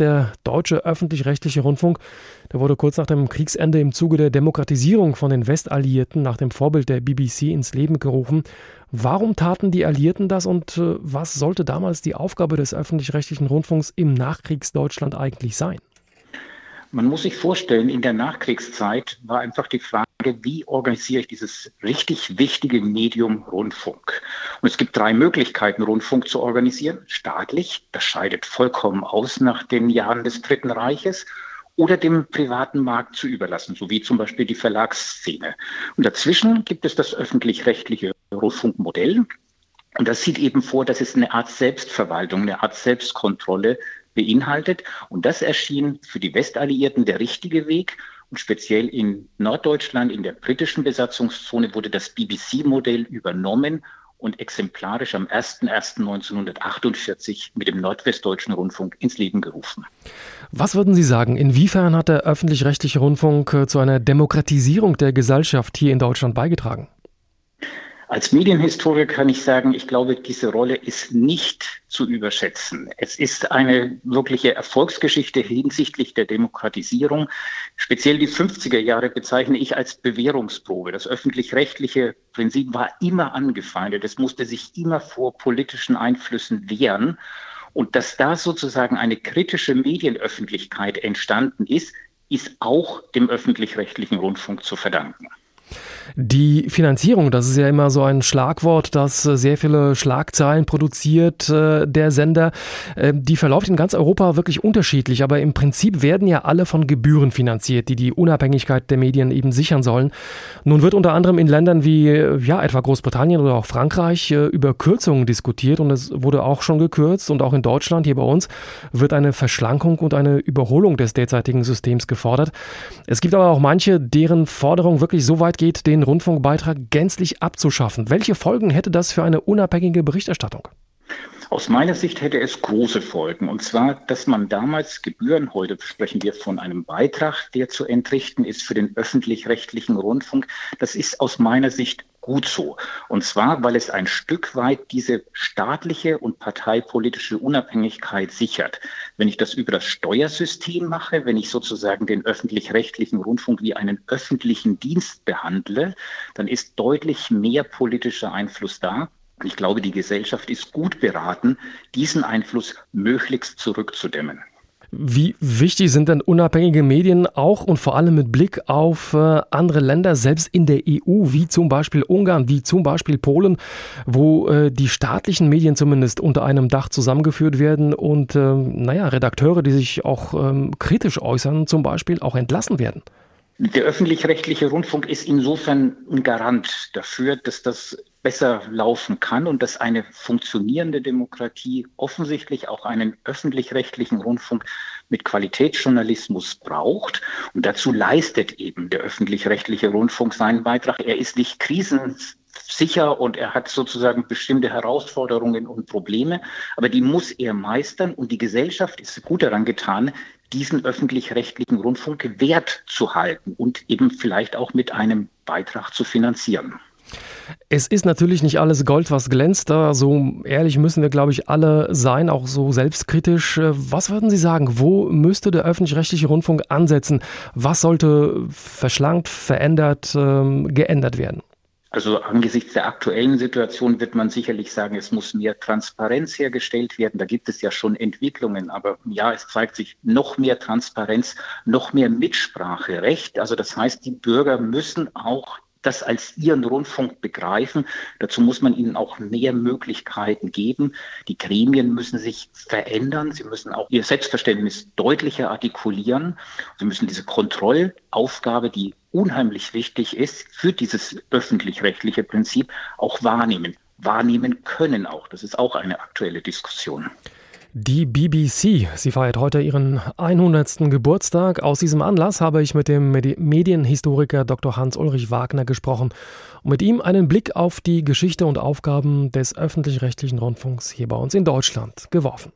der deutsche öffentlich-rechtliche Rundfunk, der wurde kurz nach dem Kriegsende im Zuge der Demokratisierung von den Westalliierten nach dem Vorbild der BBC ins Leben gerufen. Warum taten die Alliierten das und äh, was sollte damals die Aufgabe des öffentlich-rechtlichen Rundfunks im Nachkriegsdeutschland eigentlich sein? Man muss sich vorstellen, in der Nachkriegszeit war einfach die Frage, wie organisiere ich dieses richtig wichtige Medium Rundfunk? Und es gibt drei Möglichkeiten, Rundfunk zu organisieren. Staatlich, das scheidet vollkommen aus nach den Jahren des Dritten Reiches oder dem privaten Markt zu überlassen, so wie zum Beispiel die Verlagsszene. Und dazwischen gibt es das öffentlich-rechtliche Rundfunkmodell. Und das sieht eben vor, dass es eine Art Selbstverwaltung, eine Art Selbstkontrolle beinhaltet. Und das erschien für die Westalliierten der richtige Weg. Und speziell in Norddeutschland, in der britischen Besatzungszone, wurde das BBC-Modell übernommen und exemplarisch am 01.01.1948 mit dem Nordwestdeutschen Rundfunk ins Leben gerufen. Was würden Sie sagen, inwiefern hat der öffentlich-rechtliche Rundfunk äh, zu einer Demokratisierung der Gesellschaft hier in Deutschland beigetragen? Als Medienhistoriker kann ich sagen, ich glaube, diese Rolle ist nicht zu überschätzen. Es ist eine wirkliche Erfolgsgeschichte hinsichtlich der Demokratisierung. Speziell die 50er Jahre bezeichne ich als Bewährungsprobe. Das öffentlich-rechtliche Prinzip war immer angefeindet. Es musste sich immer vor politischen Einflüssen wehren. Und dass da sozusagen eine kritische Medienöffentlichkeit entstanden ist, ist auch dem öffentlich-rechtlichen Rundfunk zu verdanken. Die Finanzierung, das ist ja immer so ein Schlagwort, das äh, sehr viele Schlagzeilen produziert, äh, der Sender. Äh, die verläuft in ganz Europa wirklich unterschiedlich, aber im Prinzip werden ja alle von Gebühren finanziert, die die Unabhängigkeit der Medien eben sichern sollen. Nun wird unter anderem in Ländern wie ja etwa Großbritannien oder auch Frankreich über Kürzungen diskutiert und es wurde auch schon gekürzt und auch in Deutschland hier bei uns wird eine Verschlankung und eine Überholung des derzeitigen Systems gefordert. Es gibt aber auch manche, deren Forderung wirklich so weit geht, den Rundfunkbeitrag gänzlich abzuschaffen. Welche Folgen hätte das für eine unabhängige Berichterstattung? Aus meiner Sicht hätte es große Folgen. Und zwar, dass man damals Gebühren, heute sprechen wir von einem Beitrag, der zu entrichten ist für den öffentlich-rechtlichen Rundfunk. Das ist aus meiner Sicht gut so. Und zwar, weil es ein Stück weit diese staatliche und parteipolitische Unabhängigkeit sichert. Wenn ich das über das Steuersystem mache, wenn ich sozusagen den öffentlich-rechtlichen Rundfunk wie einen öffentlichen Dienst behandle, dann ist deutlich mehr politischer Einfluss da. Ich glaube, die Gesellschaft ist gut beraten, diesen Einfluss möglichst zurückzudämmen. Wie wichtig sind denn unabhängige Medien auch und vor allem mit Blick auf äh, andere Länder, selbst in der EU, wie zum Beispiel Ungarn, wie zum Beispiel Polen, wo äh, die staatlichen Medien zumindest unter einem Dach zusammengeführt werden und, äh, naja, Redakteure, die sich auch ähm, kritisch äußern, zum Beispiel auch entlassen werden? Der öffentlich-rechtliche Rundfunk ist insofern ein Garant dafür, dass das besser laufen kann und dass eine funktionierende Demokratie offensichtlich auch einen öffentlich-rechtlichen Rundfunk mit Qualitätsjournalismus braucht. Und dazu leistet eben der öffentlich-rechtliche Rundfunk seinen Beitrag. Er ist nicht krisensicher und er hat sozusagen bestimmte Herausforderungen und Probleme, aber die muss er meistern und die Gesellschaft ist gut daran getan, diesen öffentlich-rechtlichen Rundfunk wert zu halten und eben vielleicht auch mit einem Beitrag zu finanzieren. Es ist natürlich nicht alles Gold, was glänzt. so ehrlich müssen wir, glaube ich, alle sein, auch so selbstkritisch. Was würden Sie sagen? Wo müsste der öffentlich-rechtliche Rundfunk ansetzen? Was sollte verschlankt, verändert, ähm, geändert werden? Also angesichts der aktuellen Situation wird man sicherlich sagen, es muss mehr Transparenz hergestellt werden. Da gibt es ja schon Entwicklungen, aber ja, es zeigt sich noch mehr Transparenz, noch mehr Mitspracherecht. Also das heißt, die Bürger müssen auch das als ihren Rundfunk begreifen. Dazu muss man ihnen auch mehr Möglichkeiten geben. Die Gremien müssen sich verändern. Sie müssen auch ihr Selbstverständnis deutlicher artikulieren. Sie müssen diese Kontrollaufgabe, die unheimlich wichtig ist für dieses öffentlich-rechtliche Prinzip, auch wahrnehmen. Wahrnehmen können auch. Das ist auch eine aktuelle Diskussion. Die BBC, sie feiert heute ihren 100. Geburtstag. Aus diesem Anlass habe ich mit dem Medienhistoriker Dr. Hans-Ulrich Wagner gesprochen und mit ihm einen Blick auf die Geschichte und Aufgaben des öffentlich-rechtlichen Rundfunks hier bei uns in Deutschland geworfen.